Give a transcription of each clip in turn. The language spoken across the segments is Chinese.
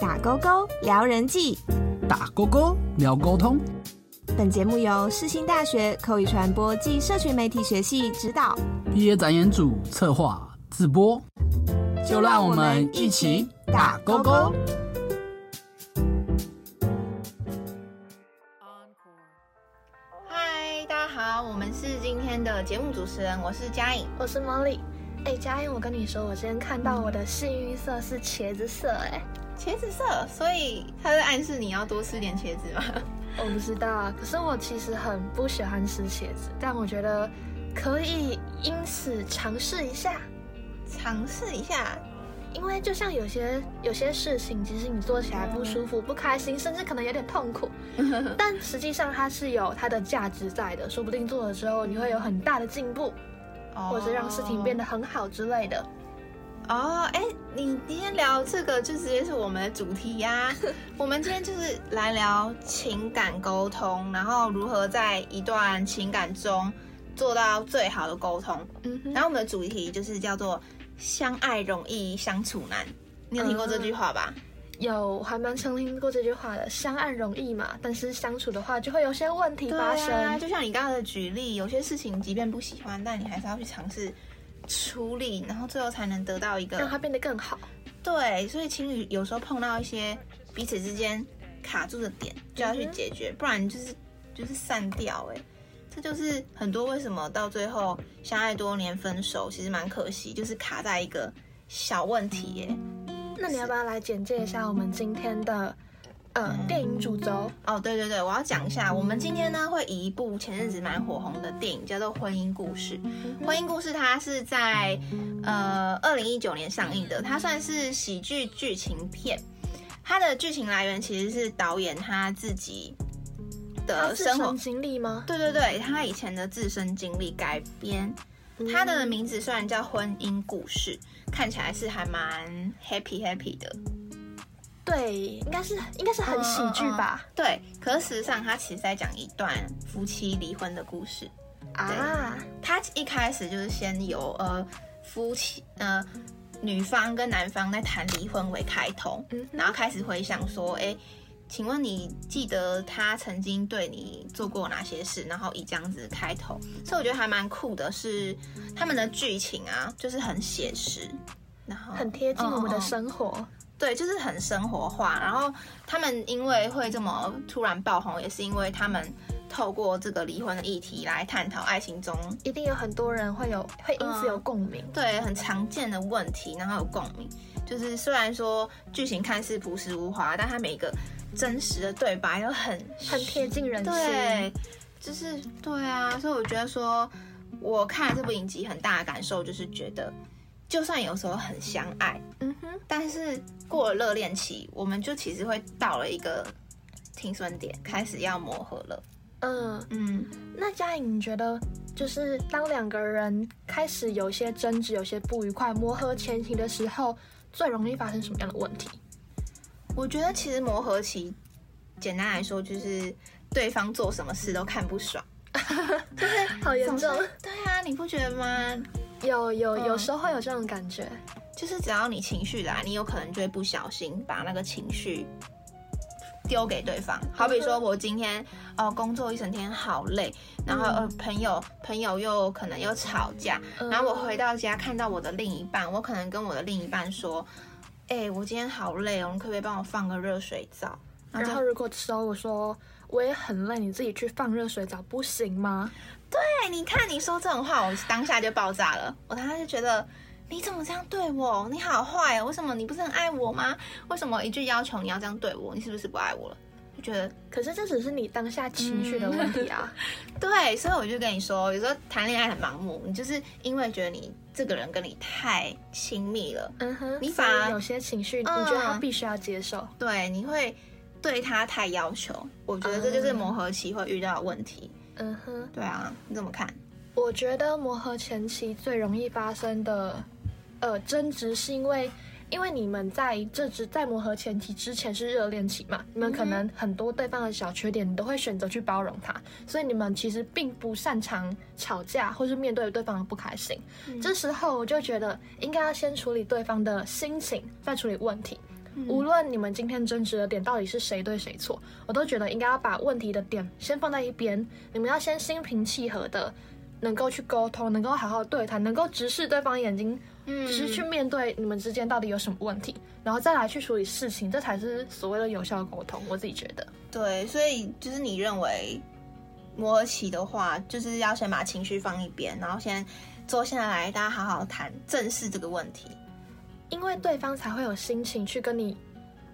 打勾勾聊人际，打勾勾聊沟通。本节目由世新大学口语传播暨社群媒体学系指导，毕业展演组策划自播。就让我们一起打勾勾。嗨，大家好，我们是今天的节目主持人，我是嘉颖。我是 Molly。哎，嘉颖，我跟你说，我今天看到我的幸运色是茄子色，哎，茄子色，所以他是暗示你要多吃点茄子吗？我不知道啊，可是我其实很不喜欢吃茄子，但我觉得可以因此尝试一下，尝试一下。因为就像有些有些事情，其实你做起来不舒服、不开心，甚至可能有点痛苦，但实际上它是有它的价值在的，说不定做了之后你会有很大的进步，或者让事情变得很好之类的。哦，哎，你今天聊这个就直接是我们的主题呀。我们今天就是来聊情感沟通，然后如何在一段情感中做到最好的沟通。嗯，然后我们的主题就是叫做。相爱容易相处难，你有听过这句话吧？有，还蛮常听过这句话的。相爱容易嘛，但是相处的话就会有些问题发生。啊就像你刚刚的举例，有些事情即便不喜欢，但你还是要去尝试处理，然后最后才能得到一个让它变得更好。对，所以情侣有时候碰到一些彼此之间卡住的点，就要去解决，不然就是就是散掉。哎。这就是很多为什么到最后相爱多年分手，其实蛮可惜，就是卡在一个小问题耶。那你要不要来简介一下我们今天的呃电影主轴？哦，对对对，我要讲一下，我们今天呢会以一部前阵子蛮火红的电影叫做《婚姻故事》。《婚姻故事》它是在呃二零一九年上映的，它算是喜剧剧情片。它的剧情来源其实是导演他自己。的生活经历吗？对对对，他以前的自身经历改编。他的名字虽然叫婚姻故事，看起来是还蛮 happy happy 的。对，应该是应该是很喜剧吧？对，可是事实上他其实在讲一段夫妻离婚的故事啊。他一开始就是先由呃夫妻呃女方跟男方在谈离婚为开头，然后开始回想说，哎。请问你记得他曾经对你做过哪些事？然后以这样子开头，所以我觉得还蛮酷的。是他们的剧情啊，就是很写实，然后很贴近我们的生活。对，就是很生活化。然后他们因为会这么突然爆红，也是因为他们透过这个离婚的议题来探讨爱情中一定有很多人会有会因此有共鸣。对，很常见的问题，然后有共鸣。就是虽然说剧情看似朴实无华，但它每一个。真实的对白又很很贴近人心，对，就是对啊，所以我觉得说，我看这部影集很大的感受就是觉得，就算有时候很相爱，嗯哼，但是过了热恋期，我们就其实会到了一个停损点，开始要磨合了。嗯嗯，那嘉颖，你觉得就是当两个人开始有些争执、有些不愉快、磨合前期的时候，最容易发生什么样的问题？我觉得其实磨合期，简单来说就是对方做什么事都看不爽，就是好严重。对啊，你不觉得吗？有有有时候会有这种感觉，就是只要你情绪来，你有可能就会不小心把那个情绪丢给对方。好比说我今天哦工作一整天好累，然后呃朋友朋友又可能又吵架，然后我回到家看到我的另一半，我可能跟我的另一半说。哎，我今天好累哦，你可不可以帮我放个热水澡？然后如果之后我说我也很累，你自己去放热水澡不行吗？对，你看你说这种话，我当下就爆炸了。我当下就觉得你怎么这样对我？你好坏哦！为什么你不是很爱我吗？为什么一句要求你要这样对我？你是不是不爱我了？就觉得，可是这只是你当下情绪的问题啊。对，所以我就跟你说，有时候谈恋爱很盲目，你就是因为觉得你这个人跟你太亲密了，嗯哼，你反而有些情绪，你觉得他必须要接受。对，你会对他太要求，我觉得这就是磨合期会遇到的问题。嗯哼，对啊，你怎么看？我觉得磨合前期最容易发生的，呃，争执是因为。因为你们在这只在磨合前期之前是热恋期嘛，你们可能很多对方的小缺点，你都会选择去包容他，所以你们其实并不擅长吵架或是面对对方的不开心。这时候我就觉得应该要先处理对方的心情，再处理问题。无论你们今天争执的点到底是谁对谁错，我都觉得应该要把问题的点先放在一边，你们要先心平气和的，能够去沟通，能够好好对谈，能够直视对方眼睛，只是去面对你们之间到底有什么问题，然后再来去处理事情，这才是所谓的有效沟通。我自己觉得，对，所以就是你认为磨合期的话，就是要先把情绪放一边，然后先坐下来，大家好好谈，正视这个问题。因为对方才会有心情去跟你，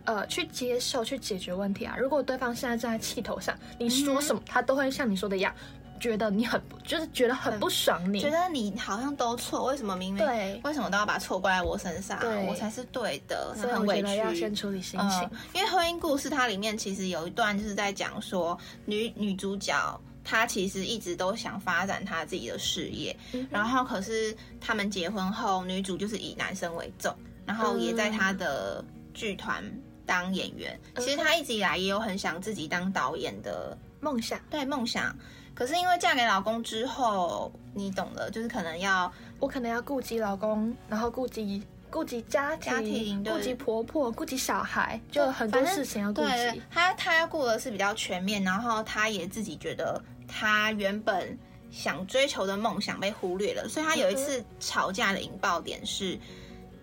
呃，去接受、去解决问题啊。如果对方现在正在气头上，你说什么，他都会像你说的一样，觉得你很就是觉得很不爽，你觉得你好像都错，为什么明明对，为什么都要把错怪在我身上？我才是对的，所以很委屈。要先处理心情。因为婚姻故事它里面其实有一段就是在讲说，女女主角她其实一直都想发展她自己的事业，然后可是他们结婚后，女主就是以男生为重。然后也在他的剧团当演员。其实他一直以来也有很想自己当导演的梦想，对梦想。可是因为嫁给老公之后，你懂的，就是可能要我可能要顾及老公，然后顾及顾及家庭，顾及婆婆，顾及小孩，就很多事情要顾及。他他要顾的是比较全面，然后他也自己觉得他原本想追求的梦想被忽略了，所以他有一次吵架的引爆点是。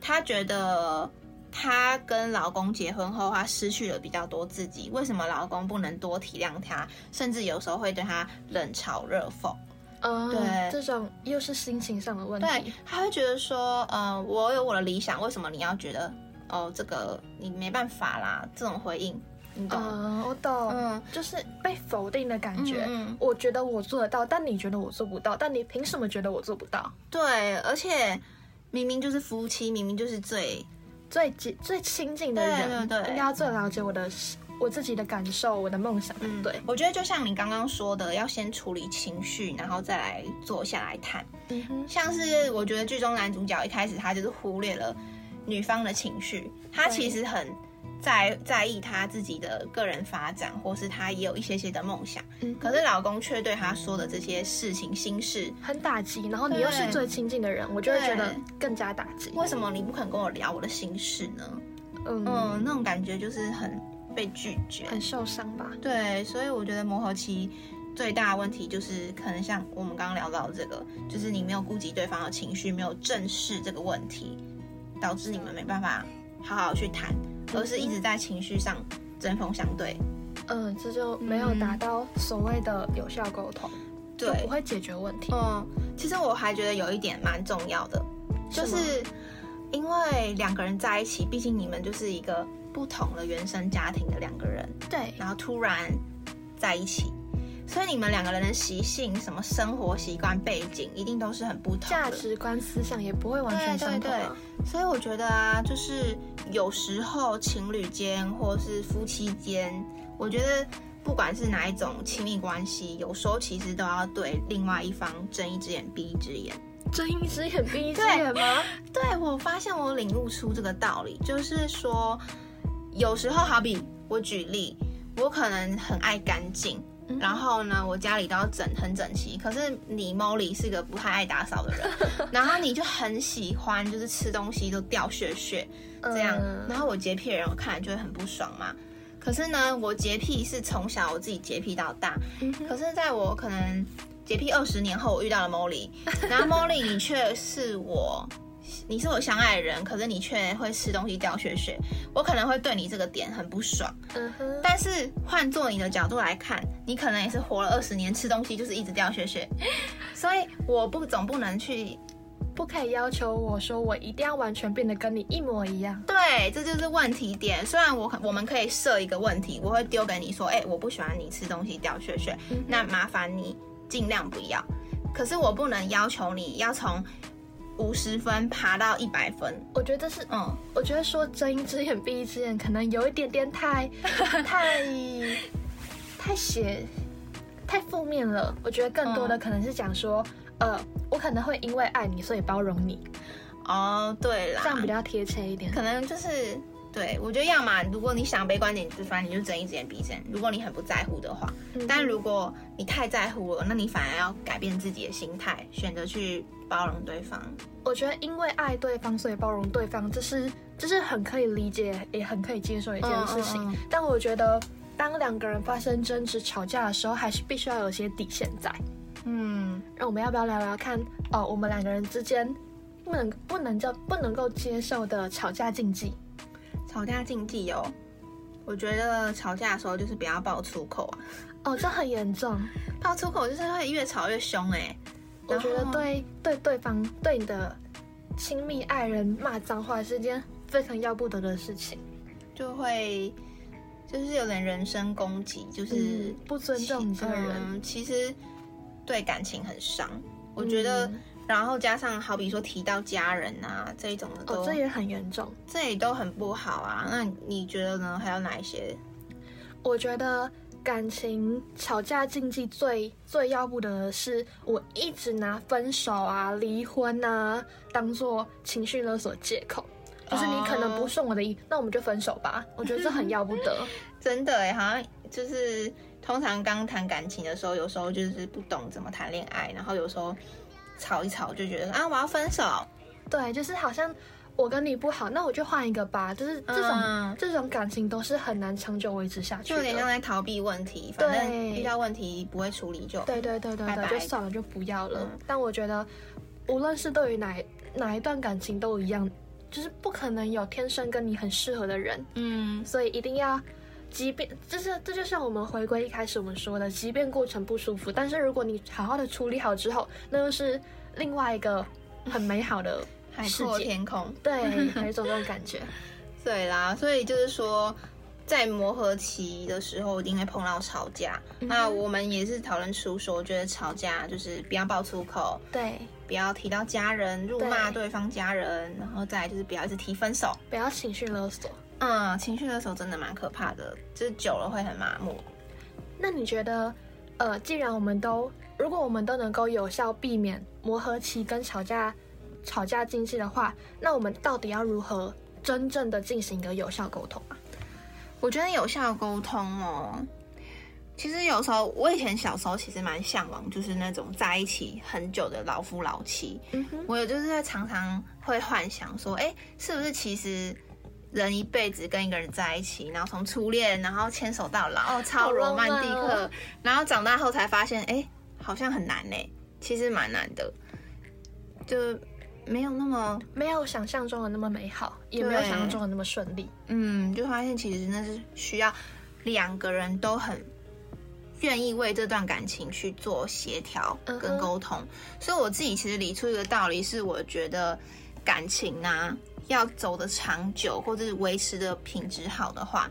她觉得她跟老公结婚后，她失去了比较多自己。为什么老公不能多体谅她？甚至有时候会对她冷嘲热讽。嗯，对，这种又是心情上的问题。对，他会觉得说，呃，我有我的理想，为什么你要觉得，哦，这个你没办法啦？这种回应，你懂？嗯，我懂。嗯，就是被否定的感觉。嗯，我觉得我做得到，但你觉得我做不到，但你凭什么觉得我做不到？对，而且。明明就是夫妻，明明就是最最最亲近的人，对对对，应该要最了解我的我自己的感受，我的梦想。嗯，对，我觉得就像你刚刚说的，要先处理情绪，然后再来坐下来谈。嗯哼，像是我觉得剧中男主角一开始他就是忽略了女方的情绪，他其实很。在在意他自己的个人发展，或是他也有一些些的梦想，嗯，可是老公却对他说的这些事情心事很打击，然后你又是最亲近的人，我就会觉得更加打击。为什么你不肯跟我聊我的心事呢？嗯，那种感觉就是很被拒绝，很受伤吧？对，所以我觉得磨合期最大的问题就是可能像我们刚刚聊到这个，就是你没有顾及对方的情绪，没有正视这个问题，导致你们没办法好好去谈。而是一直在情绪上针锋相对，嗯，这就没有达到所谓的有效沟通，对，不会解决问题。嗯，其实我还觉得有一点蛮重要的，就是因为两个人在一起，毕竟你们就是一个不同的原生家庭的两个人，对，然后突然在一起。所以你们两个人的习性、什么生活习惯、背景，一定都是很不同。价值观、思想也不会完全相同。所以我觉得啊，就是有时候情侣间或是夫妻间，我觉得不管是哪一种亲密关系，有时候其实都要对另外一方睁一只眼闭一只眼。睁一只眼闭一只眼吗？对，我发现我领悟出这个道理，就是说，有时候好比我举例，我可能很爱干净。然后呢，我家里都要整很整齐。可是你 Molly 是个不太爱打扫的人，然后你就很喜欢，就是吃东西都掉屑屑这样。然后我洁癖的人，我看来就会很不爽嘛。可是呢，我洁癖是从小我自己洁癖到大。可是在我可能洁癖二十年后，我遇到了 Molly，然后 Molly 你却是我。你是我相爱的人，可是你却会吃东西掉血血，我可能会对你这个点很不爽。嗯哼。但是换做你的角度来看，你可能也是活了二十年，吃东西就是一直掉血血，所以我不总不能去，不可以要求我说我一定要完全变得跟你一模一样。对，这就是问题点。虽然我我们可以设一个问题，我会丢给你说，哎，我不喜欢你吃东西掉血血，那麻烦你尽量不要。可是我不能要求你要从。五十分爬到一百分，我觉得是，嗯，我觉得说睁一只眼闭一只眼，可能有一点点太 太太写，太负面了。我觉得更多的可能是讲说，呃，我可能会因为爱你，所以包容你。哦，对啦，这样比较贴切一点。可能就是对，我觉得要么如果你想悲观点就，反正你就睁一只眼闭一只眼。如果你很不在乎的话，但如果你太在乎了，那你反而要改变自己的心态，选择去包容对方。我觉得因为爱对方，所以包容对方，这是这是很可以理解，也很可以接受一件事情。但我觉得，当两个人发生争执、吵架的时候，还是必须要有些底线在。嗯，那我们要不要聊聊看？哦，我们两个人之间不能不能叫不能够接受的吵架禁忌。吵架禁忌哦，我觉得吵架的时候就是不要爆粗口啊。哦，这很严重，爆粗口就是会越吵越凶哎。我觉得对对对方对你的亲密爱人骂脏话是件非常要不得的事情，就会就是有点人身攻击，就是不尊重你这个人。其实对感情很伤，我觉得。然后加上好比说提到家人啊这一种的，哦，这也很严重，这也都很不好啊。那你觉得呢？还有哪一些？我觉得感情吵架禁忌最最要不得的是，我一直拿分手啊、离婚啊当做情绪勒索借口，就是你可能不顺我的意，那我们就分手吧。我觉得这很要不得，真的哎，好像就是通常刚谈感情的时候，有时候就是不懂怎么谈恋爱，然后有时候。吵一吵就觉得啊，我要分手。对，就是好像我跟你不好，那我就换一个吧。就是这种这种感情都是很难长久维持下去，就有点像在逃避问题。反正遇到问题不会处理就对对对对对，就算了，就不要了。但我觉得，无论是对于哪哪一段感情都一样，就是不可能有天生跟你很适合的人。嗯，所以一定要。即便就是这就像我们回归一开始我们说的，即便过程不舒服，但是如果你好好的处理好之后，那又是另外一个很美好的 海阔天空。对，有一种这种感觉。对啦，所以就是说，在磨合期的时候一定会碰到吵架。那我们也是讨论出说，觉得吵架就是不要爆粗口，对，不要提到家人，辱骂对方家人，然后再就是不要一直提分手，不要情绪勒索。嗯，情绪的时候真的蛮可怕的，就是久了会很麻木。那你觉得，呃，既然我们都，如果我们都能够有效避免磨合期跟吵架、吵架禁忌的话，那我们到底要如何真正的进行一个有效沟通啊？我觉得有效沟通哦，其实有时候我以前小时候其实蛮向往，就是那种在一起很久的老夫老妻。嗯哼，我有就是在常常会幻想说，哎，是不是其实。人一辈子跟一个人在一起，然后从初恋，然后牵手到老，哦，超罗曼蒂克。然后长大后才发现，哎，好像很难呢。其实蛮难的，就没有那么没有想象中的那么美好，也没有想象中的那么顺利。嗯，就发现其实那是需要两个人都很愿意为这段感情去做协调跟沟通。所以我自己其实理出一个道理，是我觉得感情啊。要走的长久，或者是维持的品质好的话，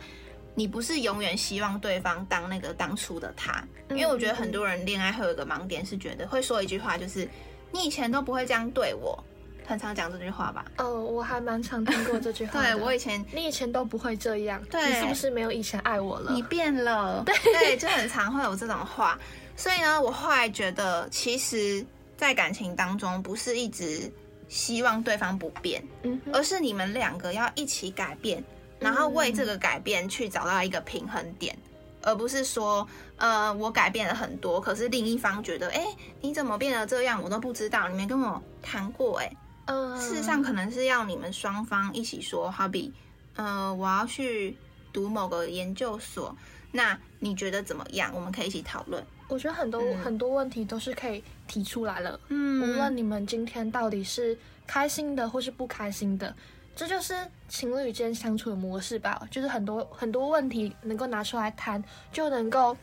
你不是永远希望对方当那个当初的他，因为我觉得很多人恋爱会有一个盲点，是觉得会说一句话，就是你以前都不会这样对我，很常讲这句话吧？哦，我还蛮常听过这句话。对我以前，你以前都不会这样，你是不是没有以前爱我了？你变了，对对，就很常会有这种话。所以呢，我后来觉得，其实，在感情当中，不是一直。希望对方不变，嗯而是你们两个要一起改变，然后为这个改变去找到一个平衡点，而不是说，呃，我改变了很多，可是另一方觉得，哎，你怎么变得这样，我都不知道，你没跟我谈过，哎，嗯，事实上可能是要你们双方一起说，好比，呃，我要去读某个研究所，那你觉得怎么样？我们可以一起讨论。我觉得很多很多问题都是可以提出来了。嗯，无论你们今天到底是开心的或是不开心的，这就是情侣间相处的模式吧。就是很多很多问题能够拿出来谈，就能够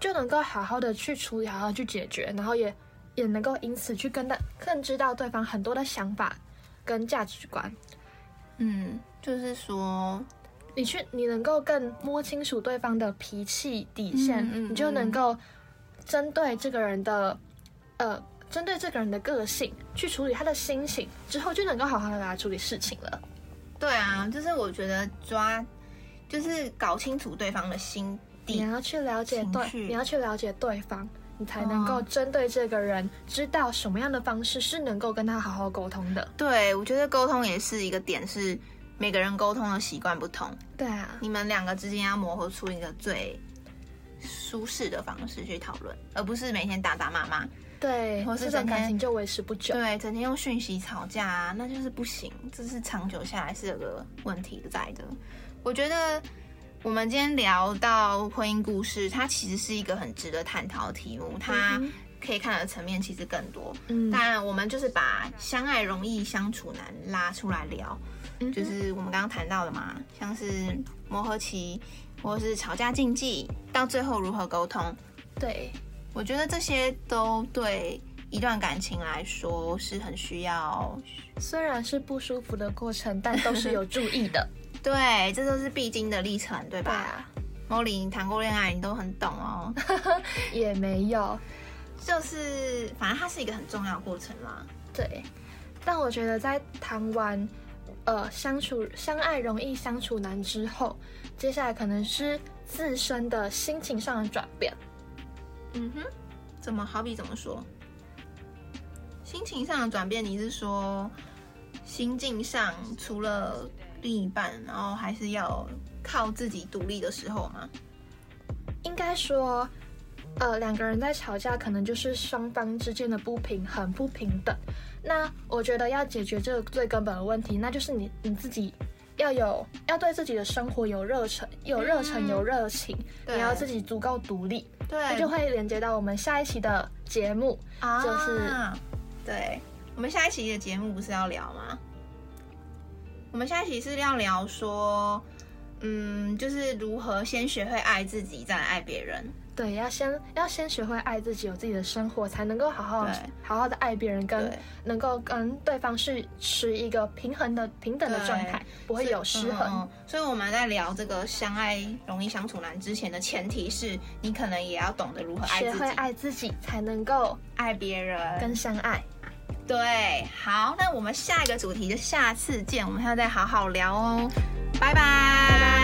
就能够好好的去处理，好好去解决，然后也也能够因此去跟他更知道对方很多的想法跟价值观。嗯，就是说。你去，你能够更摸清楚对方的脾气底线，你就能够针对这个人的，呃，针对这个人的个性去处理他的心情，之后就能够好好的来处理事情了。对啊，就是我觉得抓，就是搞清楚对方的心底，你要去了解对，你要去了解对方，你才能够针对这个人，知道什么样的方式是能够跟他好好沟通的。对，我觉得沟通也是一个点是。每个人沟通的习惯不同，对啊，你们两个之间要磨合出一个最舒适的方式去讨论，而不是每天打打骂骂。对，或是整天感情就维持不久。对，整天用讯息吵架啊，那就是不行，这是长久下来是有个问题在的。我觉得我们今天聊到婚姻故事，它其实是一个很值得探讨的题目，它嗯可以看的层面其实更多。嗯当然，我们就是把相爱容易相处难拉出来聊，嗯就是我们刚刚谈到的嘛，像是磨合期，或是吵架禁忌，到最后如何沟通。对，我觉得这些都对一段感情来说是很需要，虽然是不舒服的过程，但都是有注意的。对，这都是必经的历程，对吧？对啊，莫莉，你谈过恋爱，你都很懂哦。也没有。就是，反正它是一个很重要的过程啦。对，但我觉得在谈完呃相处相爱容易相处难之后，接下来可能是自身的心情上的转变。嗯哼，怎么好比怎么说？心情上的转变，你是说心境上除了另一半，然后还是要靠自己独立的时候吗？应该说，呃，两个人在吵架，可能就是双方之间的不平衡、不平等。那我觉得要解决这个最根本的问题，那就是你你自己要有要对自己的生活有热忱、有热忱、嗯有热情，对你要自己足够独立，对这就会连接到我们下一期的节目。啊，就是对，我们下一期的节目不是要聊吗？我们下一期是要聊说，嗯，就是如何先学会爱自己，再来爱别人。对，要先要先学会爱自己，有自己的生活，才能够好好对好好的爱别人，跟能够跟对方是持一个平衡的平等的状态，不会有失衡。所以我们在聊这个相爱容易相处难之前的前提是，你可能也要懂得如何爱学会自己，爱自己，才能够爱别人。跟相爱。对，好，那我们下一个主题就下次见，我们还要再好好聊哦，拜拜。